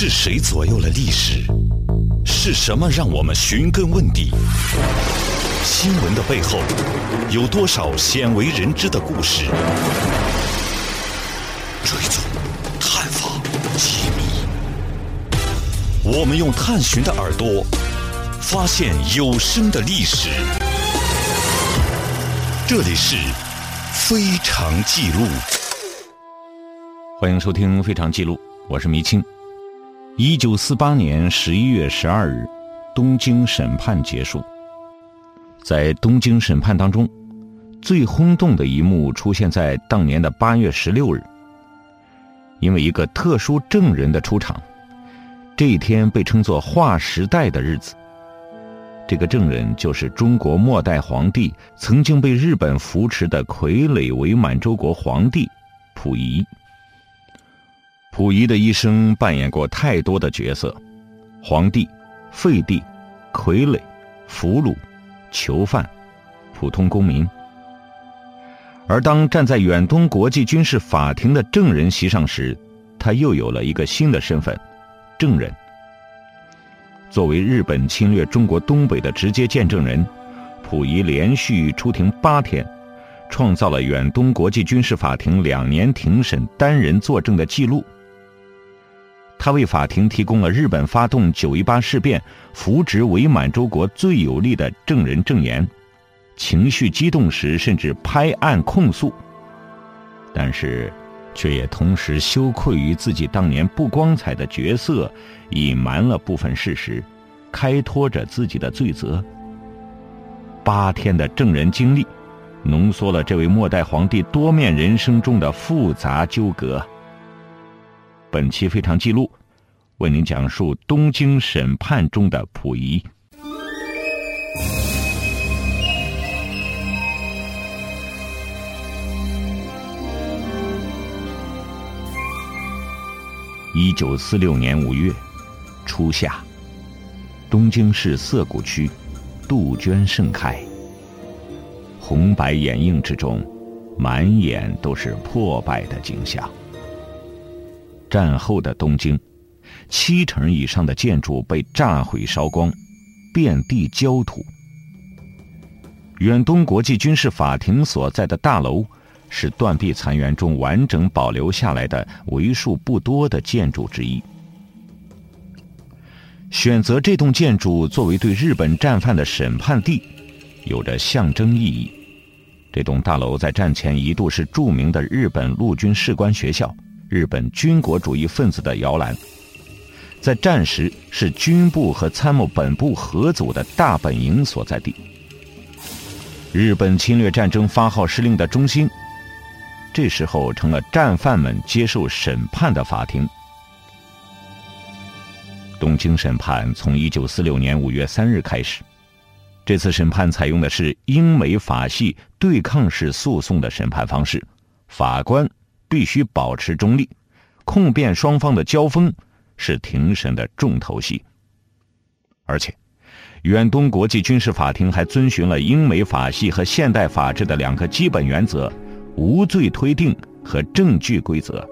是谁左右了历史？是什么让我们寻根问底？新闻的背后，有多少鲜为人知的故事？追踪、探访、揭秘，我们用探寻的耳朵，发现有声的历史。这里是《非常记录》，欢迎收听《非常记录》，我是迷青。一九四八年十一月十二日，东京审判结束。在东京审判当中，最轰动的一幕出现在当年的八月十六日。因为一个特殊证人的出场，这一天被称作“划时代”的日子。这个证人就是中国末代皇帝，曾经被日本扶持的傀儡伪满洲国皇帝溥仪。溥仪的一生扮演过太多的角色：皇帝、废帝、傀儡、俘虏、囚犯、普通公民。而当站在远东国际军事法庭的证人席上时，他又有了一个新的身份——证人。作为日本侵略中国东北的直接见证人，溥仪连续出庭八天，创造了远东国际军事法庭两年庭审单人作证的记录。他为法庭提供了日本发动九一八事变、扶植伪满洲国最有力的证人证言。情绪激动时，甚至拍案控诉，但是，却也同时羞愧于自己当年不光彩的角色，隐瞒了部分事实，开脱着自己的罪责。八天的证人经历，浓缩了这位末代皇帝多面人生中的复杂纠葛。本期非常记录，为您讲述东京审判中的溥仪。一九四六年五月初夏，东京市涩谷区，杜鹃盛开。红白掩映之中，满眼都是破败的景象。战后的东京，七成以上的建筑被炸毁烧光，遍地焦土。远东国际军事法庭所在的大楼。是断壁残垣中完整保留下来的为数不多的建筑之一。选择这栋建筑作为对日本战犯的审判地，有着象征意义。这栋大楼在战前一度是著名的日本陆军士官学校，日本军国主义分子的摇篮；在战时是军部和参谋本部合组的大本营所在地，日本侵略战争发号施令的中心。这时候成了战犯们接受审判的法庭。东京审判从一九四六年五月三日开始，这次审判采用的是英美法系对抗式诉讼的审判方式，法官必须保持中立，控辩双方的交锋是庭审的重头戏。而且，远东国际军事法庭还遵循了英美法系和现代法治的两个基本原则。无罪推定和证据规则，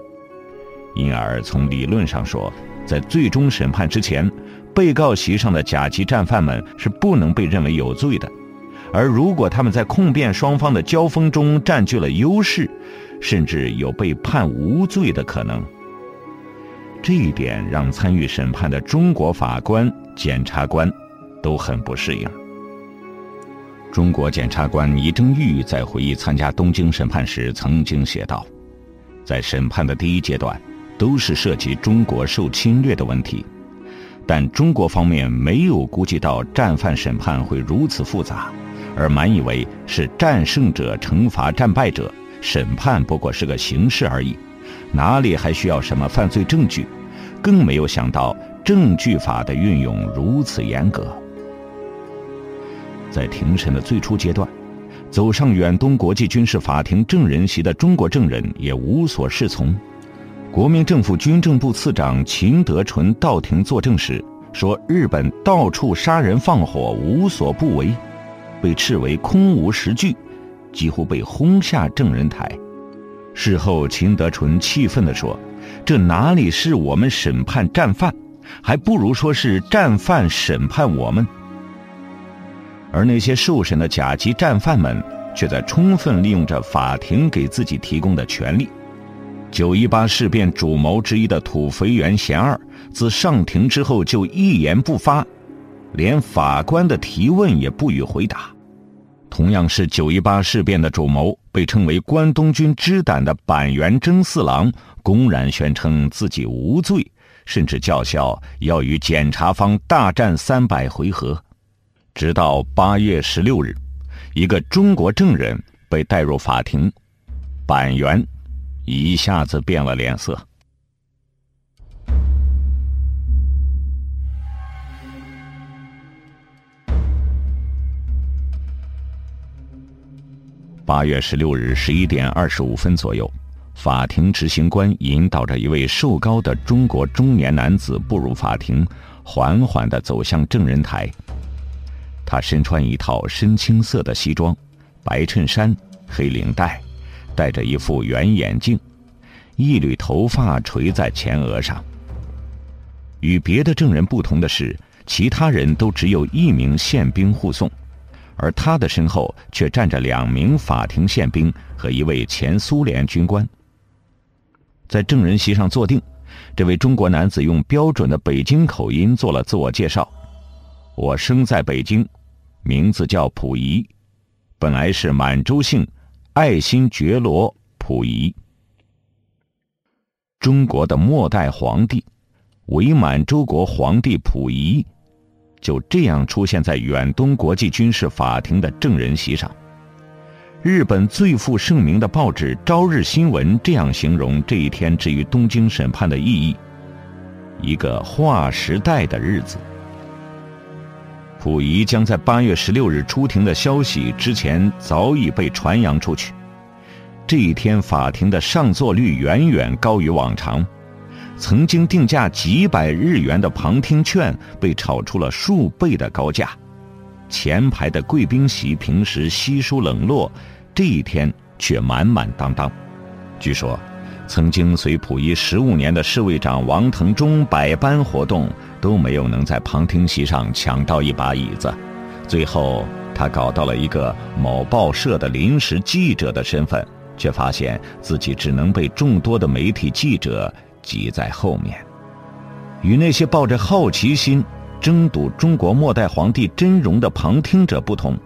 因而从理论上说，在最终审判之前，被告席上的甲级战犯们是不能被认为有罪的；而如果他们在控辩双方的交锋中占据了优势，甚至有被判无罪的可能。这一点让参与审判的中国法官、检察官都很不适应。中国检察官倪正玉在回忆参加东京审判时曾经写道：“在审判的第一阶段，都是涉及中国受侵略的问题，但中国方面没有估计到战犯审判会如此复杂，而满以为是战胜者惩罚战败者，审判不过是个形式而已，哪里还需要什么犯罪证据？更没有想到证据法的运用如此严格。”在庭审的最初阶段，走上远东国际军事法庭证人席的中国证人也无所适从。国民政府军政部次长秦德纯到庭作证时说：“日本到处杀人放火，无所不为，被斥为空无实据，几乎被轰下证人台。”事后，秦德纯气愤地说：“这哪里是我们审判战犯，还不如说是战犯审判我们。而那些受审的甲级战犯们，却在充分利用着法庭给自己提供的权利。九一八事变主谋之一的土肥原贤二，自上庭之后就一言不发，连法官的提问也不予回答。同样是九一八事变的主谋，被称为关东军之胆的板垣征四郎，公然宣称自己无罪，甚至叫嚣要与检察方大战三百回合。直到八月十六日，一个中国证人被带入法庭，板垣一下子变了脸色。八月十六日十一点二十五分左右，法庭执行官引导着一位瘦高的中国中年男子步入法庭，缓缓地走向证人台。他身穿一套深青色的西装，白衬衫、黑领带，戴着一副圆眼镜，一缕头发垂在前额上。与别的证人不同的是，其他人都只有一名宪兵护送。而他的身后却站着两名法庭宪兵和一位前苏联军官。在证人席上坐定，这位中国男子用标准的北京口音做了自我介绍：“我生在北京，名字叫溥仪，本来是满洲姓爱新觉罗·溥仪。中国的末代皇帝，伪满洲国皇帝溥仪。”就这样出现在远东国际军事法庭的证人席上。日本最负盛名的报纸《朝日新闻》这样形容这一天至于东京审判的意义：一个划时代的日子。溥仪将在八月十六日出庭的消息之前早已被传扬出去。这一天，法庭的上座率远远高于往常。曾经定价几百日元的旁听券被炒出了数倍的高价，前排的贵宾席平时稀疏冷落，这一天却满满当当。据说，曾经随溥仪十五年的侍卫长王腾忠百般活动，都没有能在旁听席上抢到一把椅子。最后，他搞到了一个某报社的临时记者的身份，却发现自己只能被众多的媒体记者。挤在后面，与那些抱着好奇心争睹中国末代皇帝真容的旁听者不同，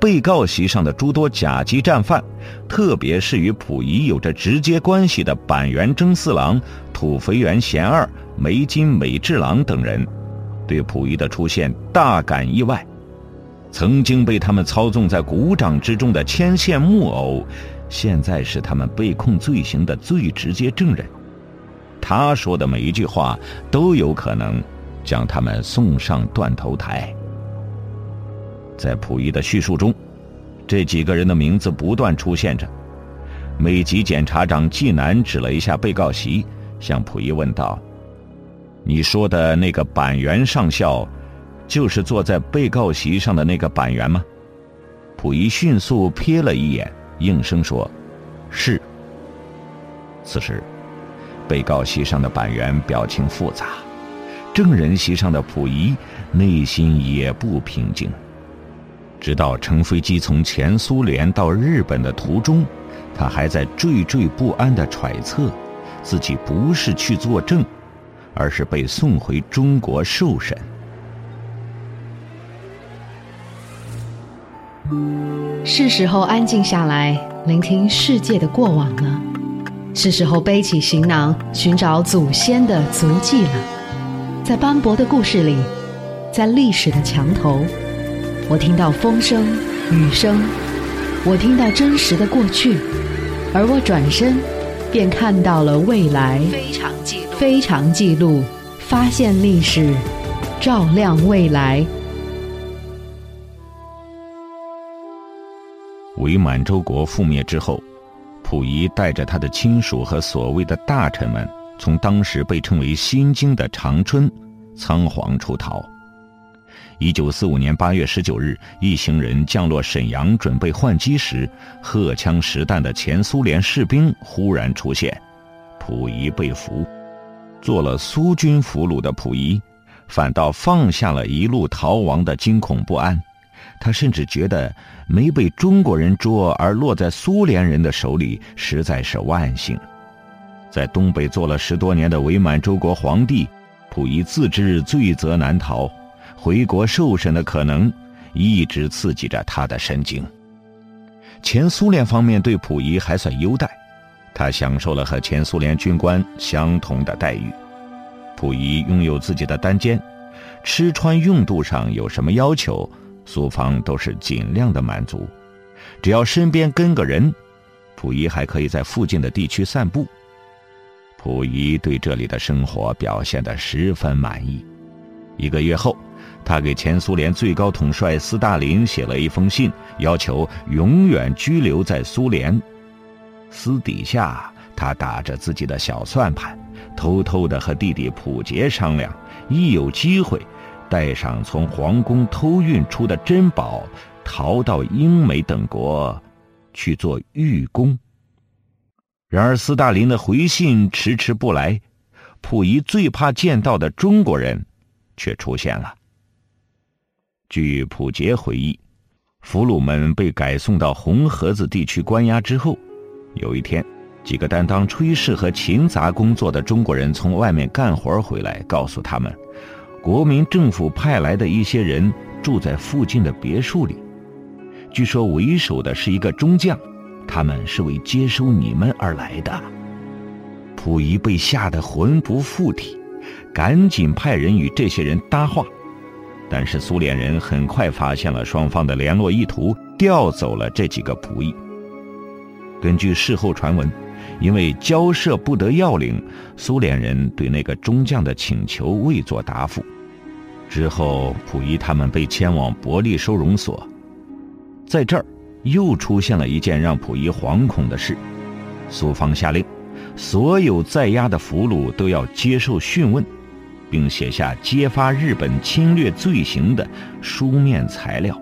被告席上的诸多甲级战犯，特别是与溥仪有着直接关系的板垣征四郎、土肥原贤二、梅津美治郎等人，对溥仪的出现大感意外。曾经被他们操纵在鼓掌之中的牵线木偶，现在是他们被控罪行的最直接证人。他说的每一句话都有可能将他们送上断头台。在溥仪的叙述中，这几个人的名字不断出现着。美籍检察长纪南指了一下被告席，向溥仪问道：“你说的那个板垣上校，就是坐在被告席上的那个板垣吗？”溥仪迅速瞥了一眼，应声说：“是。”此时。被告席上的板垣表情复杂，证人席上的溥仪内心也不平静。直到乘飞机从前苏联到日本的途中，他还在惴惴不安地揣测，自己不是去作证，而是被送回中国受审。是时候安静下来，聆听世界的过往了。是时候背起行囊，寻找祖先的足迹了。在斑驳的故事里，在历史的墙头，我听到风声、雨声，我听到真实的过去，而我转身，便看到了未来。非常记录，非常记录，发现历史，照亮未来。伪满洲国覆灭之后。溥仪带着他的亲属和所谓的大臣们，从当时被称为新京的长春，仓皇出逃。一九四五年八月十九日，一行人降落沈阳，准备换机时，荷枪实弹的前苏联士兵忽然出现，溥仪被俘，做了苏军俘虏的溥仪，反倒放下了一路逃亡的惊恐不安。他甚至觉得没被中国人捉而落在苏联人的手里，实在是万幸。在东北做了十多年的伪满洲国皇帝，溥仪自知罪责难逃，回国受审的可能一直刺激着他的神经。前苏联方面对溥仪还算优待，他享受了和前苏联军官相同的待遇。溥仪拥有自己的单间，吃穿用度上有什么要求，苏方都是尽量的满足。只要身边跟个人，溥仪还可以在附近的地区散步。溥仪对这里的生活表现得十分满意。一个月后，他给前苏联最高统帅斯大林写了一封信，要求永远居留在苏联。私底下，他打着自己的小算盘，偷偷地和弟弟溥杰商量，一有机会，带上从皇宫偷运出的珍宝，逃到英美等国，去做御工。然而，斯大林的回信迟迟不来，溥仪最怕见到的中国人却出现了。据溥杰回忆，俘虏们被改送到红盒子地区关押之后，有一天，几个担当炊事和勤杂工作的中国人从外面干活回来，告诉他们，国民政府派来的一些人住在附近的别墅里，据说为首的是一个中将。他们是为接收你们而来的。溥仪被吓得魂不附体，赶紧派人与这些人搭话。但是苏联人很快发现了双方的联络意图，调走了这几个仆役。根据事后传闻，因为交涉不得要领，苏联人对那个中将的请求未作答复。之后，溥仪他们被迁往伯利收容所，在这儿。又出现了一件让溥仪惶恐的事：苏方下令，所有在押的俘虏都要接受讯问，并写下揭发日本侵略罪行的书面材料。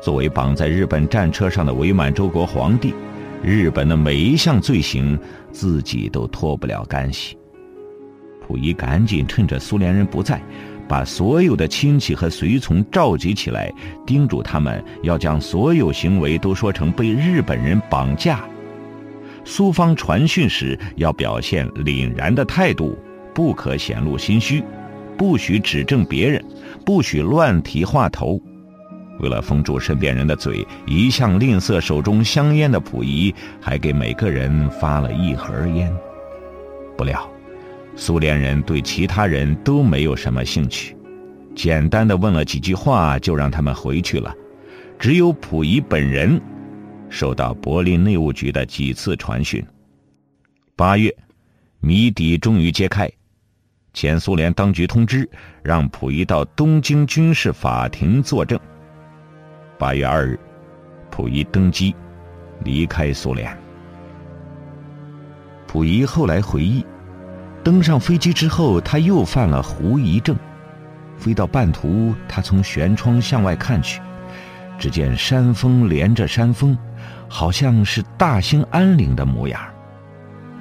作为绑在日本战车上的伪满洲国皇帝，日本的每一项罪行自己都脱不了干系。溥仪赶紧趁着苏联人不在。把所有的亲戚和随从召集起来，叮嘱他们要将所有行为都说成被日本人绑架。苏方传讯时要表现凛然的态度，不可显露心虚，不许指证别人，不许乱提话头。为了封住身边人的嘴，一向吝啬手中香烟的溥仪还给每个人发了一盒烟。不料。苏联人对其他人都没有什么兴趣，简单的问了几句话就让他们回去了。只有溥仪本人收到柏林内务局的几次传讯。八月，谜底终于揭开，前苏联当局通知让溥仪到东京军事法庭作证。八月二日，溥仪登机离开苏联。溥仪后来回忆。登上飞机之后，他又犯了狐疑症。飞到半途，他从舷窗向外看去，只见山峰连着山峰，好像是大兴安岭的模样。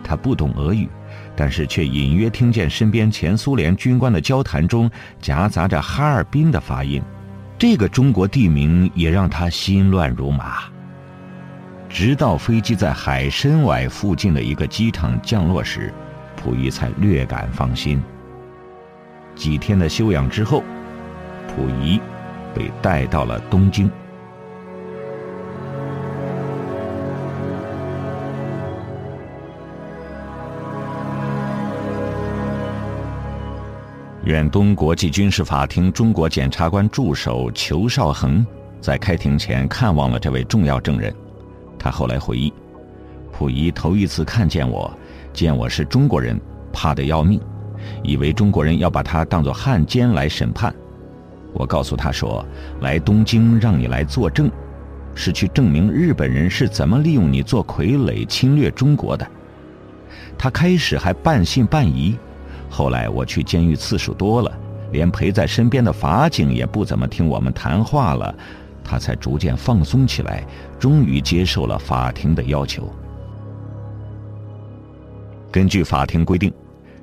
他不懂俄语，但是却隐约听见身边前苏联军官的交谈中夹杂着哈尔滨的发音。这个中国地名也让他心乱如麻。直到飞机在海参崴附近的一个机场降落时。溥仪才略感放心。几天的休养之后，溥仪被带到了东京。远东国际军事法庭中国检察官助手裘绍恒在开庭前看望了这位重要证人。他后来回忆，溥仪头一次看见我。见我是中国人，怕得要命，以为中国人要把他当作汉奸来审判。我告诉他说：“来东京让你来作证，是去证明日本人是怎么利用你做傀儡侵略中国的。”他开始还半信半疑，后来我去监狱次数多了，连陪在身边的法警也不怎么听我们谈话了，他才逐渐放松起来，终于接受了法庭的要求。根据法庭规定，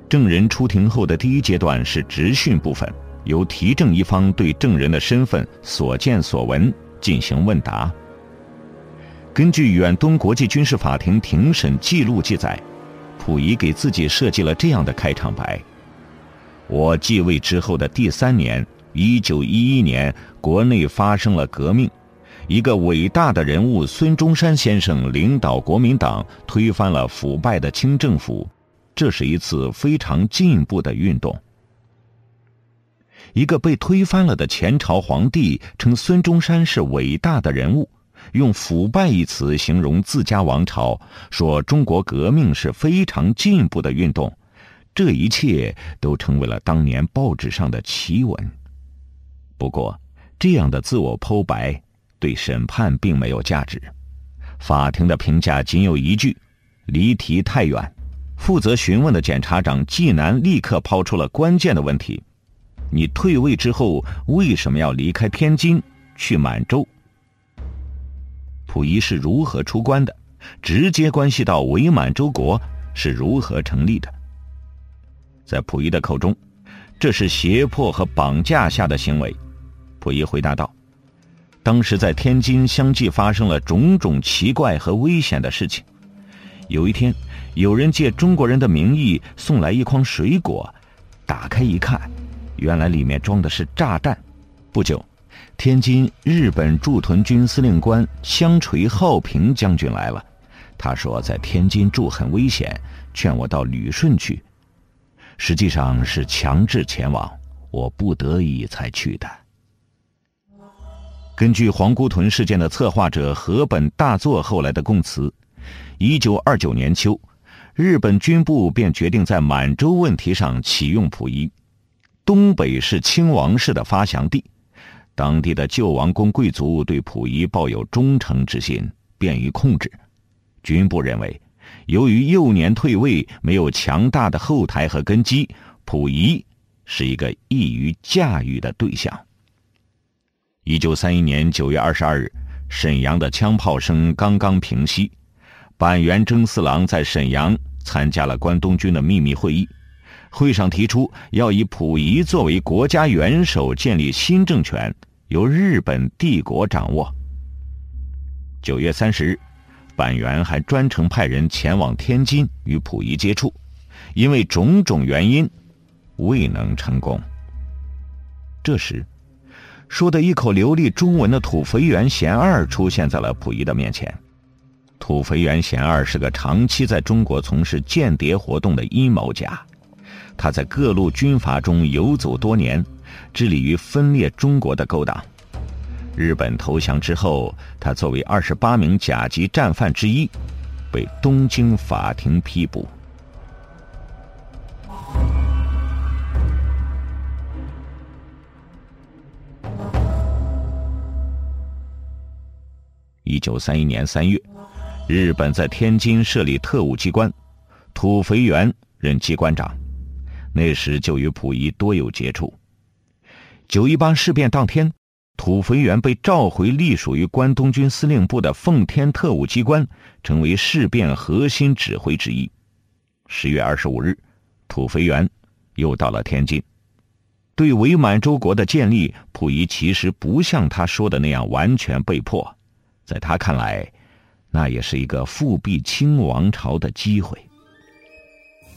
证人出庭后的第一阶段是质讯部分，由提证一方对证人的身份、所见所闻进行问答。根据远东国际军事法庭庭审记录记载，溥仪给自己设计了这样的开场白：“我继位之后的第三年，一九一一年，国内发生了革命。”一个伟大的人物孙中山先生领导国民党推翻了腐败的清政府，这是一次非常进步的运动。一个被推翻了的前朝皇帝称孙中山是伟大的人物，用“腐败”一词形容自家王朝，说中国革命是非常进步的运动，这一切都成为了当年报纸上的奇闻。不过，这样的自我剖白。对审判并没有价值，法庭的评价仅有一句：离题太远。负责询问的检察长季南立刻抛出了关键的问题：你退位之后为什么要离开天津去满洲？溥仪是如何出关的？直接关系到伪满洲国是如何成立的。在溥仪的口中，这是胁迫和绑架下的行为。溥仪回答道。当时在天津相继发生了种种奇怪和危险的事情。有一天，有人借中国人的名义送来一筐水果，打开一看，原来里面装的是炸弹。不久，天津日本驻屯军司令官香垂浩平将军来了，他说在天津住很危险，劝我到旅顺去。实际上是强制前往，我不得已才去的。根据皇姑屯事件的策划者河本大作后来的供词，一九二九年秋，日本军部便决定在满洲问题上启用溥仪。东北是清王室的发祥地，当地的旧王公贵族对溥仪抱有忠诚之心，便于控制。军部认为，由于幼年退位，没有强大的后台和根基，溥仪是一个易于驾驭的对象。一九三一年九月二十二日，沈阳的枪炮声刚刚平息，板垣征四郎在沈阳参加了关东军的秘密会议。会上提出要以溥仪作为国家元首建立新政权，由日本帝国掌握。九月三十日，板垣还专程派人前往天津与溥仪接触，因为种种原因，未能成功。这时。说的一口流利中文的土肥原贤二出现在了溥仪的面前。土肥原贤二是个长期在中国从事间谍活动的阴谋家，他在各路军阀中游走多年，致力于分裂中国的勾当。日本投降之后，他作为二十八名甲级战犯之一，被东京法庭批捕。一九三一年三月，日本在天津设立特务机关，土肥原任机关长。那时就与溥仪多有接触。九一八事变当天，土肥原被召回隶属于关东军司令部的奉天特务机关，成为事变核心指挥之一。十月二十五日，土肥原又到了天津。对伪满洲国的建立，溥仪其实不像他说的那样完全被迫。在他看来，那也是一个复辟清王朝的机会。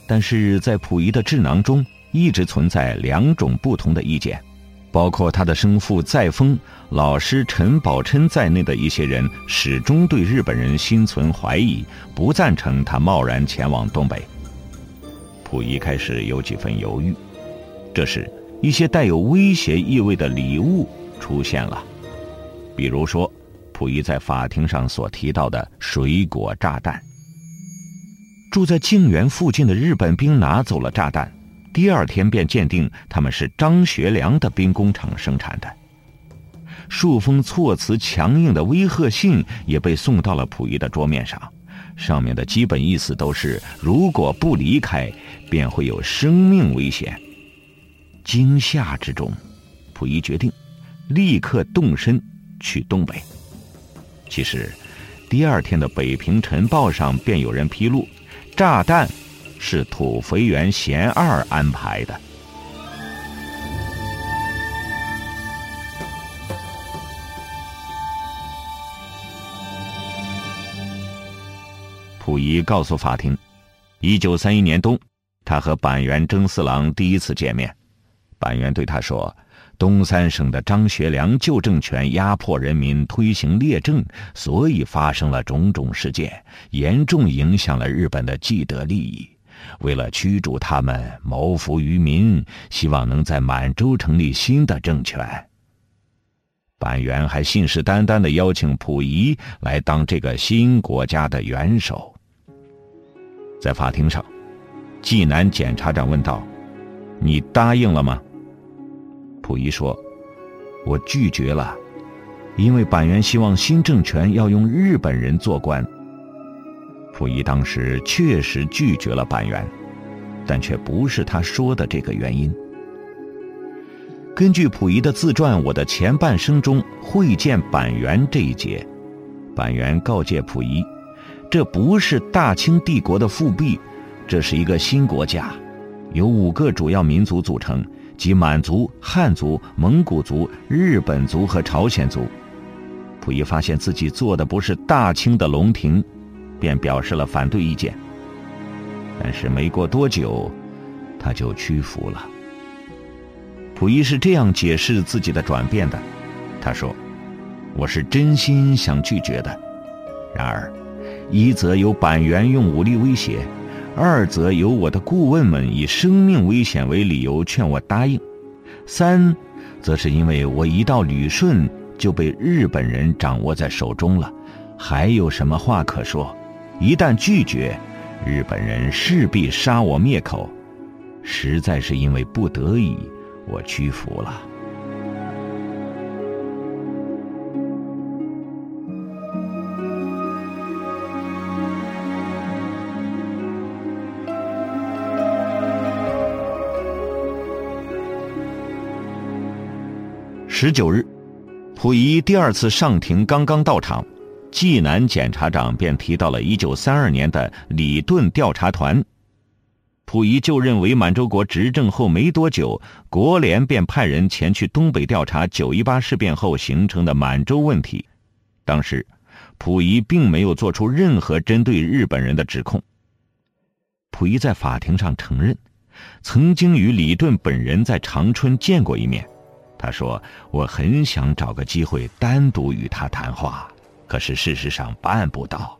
但是在溥仪的智囊中，一直存在两种不同的意见，包括他的生父载沣、老师陈宝琛在内的一些人，始终对日本人心存怀疑，不赞成他贸然前往东北。溥仪开始有几分犹豫。这时，一些带有威胁意味的礼物出现了，比如说。溥仪在法庭上所提到的水果炸弹，住在静园附近的日本兵拿走了炸弹，第二天便鉴定他们是张学良的兵工厂生产的。数封措辞强硬的威吓信也被送到了溥仪的桌面上，上面的基本意思都是：如果不离开，便会有生命危险。惊吓之中，溥仪决定立刻动身去东北。其实，第二天的《北平晨报》上便有人披露，炸弹是土肥原贤二安排的。溥仪告诉法庭，一九三一年冬，他和板垣征四郎第一次见面。板垣对他说：“东三省的张学良旧政权压迫人民，推行列政，所以发生了种种事件，严重影响了日本的既得利益。为了驱逐他们，谋福于民，希望能在满洲成立新的政权。”板垣还信誓旦旦的邀请溥仪来当这个新国家的元首。在法庭上，济南检察长问道：“你答应了吗？”溥仪说：“我拒绝了，因为板垣希望新政权要用日本人做官。”溥仪当时确实拒绝了板垣，但却不是他说的这个原因。根据溥仪的自传《我的前半生》中会见板垣这一节，板垣告诫溥仪。这不是大清帝国的复辟，这是一个新国家，由五个主要民族组成，即满族、汉族、蒙古族、日本族和朝鲜族。溥仪发现自己做的不是大清的龙庭，便表示了反对意见。但是没过多久，他就屈服了。溥仪是这样解释自己的转变的：他说：“我是真心想拒绝的，然而。”一则有板垣用武力威胁，二则由我的顾问们以生命危险为理由劝我答应，三，则是因为我一到旅顺就被日本人掌握在手中了，还有什么话可说？一旦拒绝，日本人势必杀我灭口，实在是因为不得已，我屈服了。十九日，溥仪第二次上庭刚刚到场，济南检察长便提到了一九三二年的李顿调查团。溥仪就任为满洲国执政后没多久，国联便派人前去东北调查九一八事变后形成的满洲问题。当时，溥仪并没有做出任何针对日本人的指控。溥仪在法庭上承认，曾经与李顿本人在长春见过一面。他说：“我很想找个机会单独与他谈话，可是事实上办不到。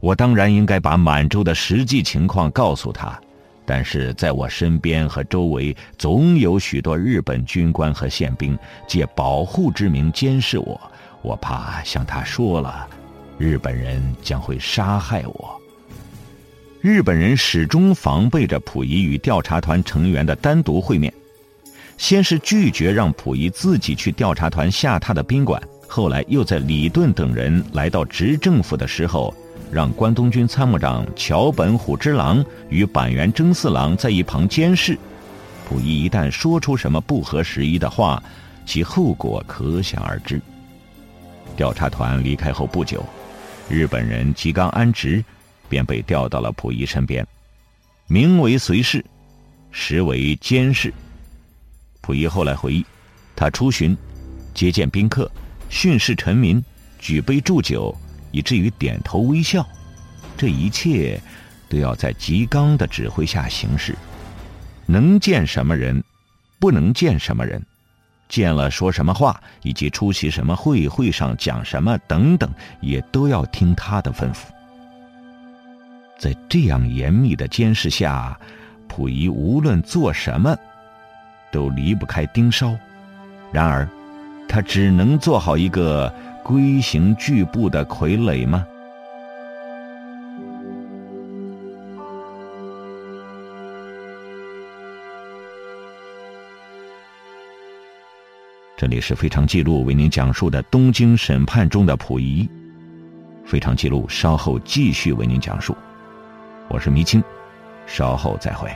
我当然应该把满洲的实际情况告诉他，但是在我身边和周围总有许多日本军官和宪兵借保护之名监视我，我怕向他说了，日本人将会杀害我。日本人始终防备着溥仪与调查团成员的单独会面。”先是拒绝让溥仪自己去调查团下榻的宾馆，后来又在李顿等人来到执政府的时候，让关东军参谋长桥本虎之郎与板垣征四郎在一旁监视。溥仪一旦说出什么不合时宜的话，其后果可想而知。调查团离开后不久，日本人吉冈安直便被调到了溥仪身边，名为随侍，实为监视。溥仪后来回忆，他出巡、接见宾客、训示臣民、举杯祝酒，以至于点头微笑，这一切都要在吉冈的指挥下行事。能见什么人，不能见什么人，见了说什么话，以及出席什么会、会上讲什么等等，也都要听他的吩咐。在这样严密的监视下，溥仪无论做什么。都离不开盯梢，然而，他只能做好一个规行矩步的傀儡吗？这里是非常记录为您讲述的东京审判中的溥仪，非常记录稍后继续为您讲述。我是迷青，稍后再会。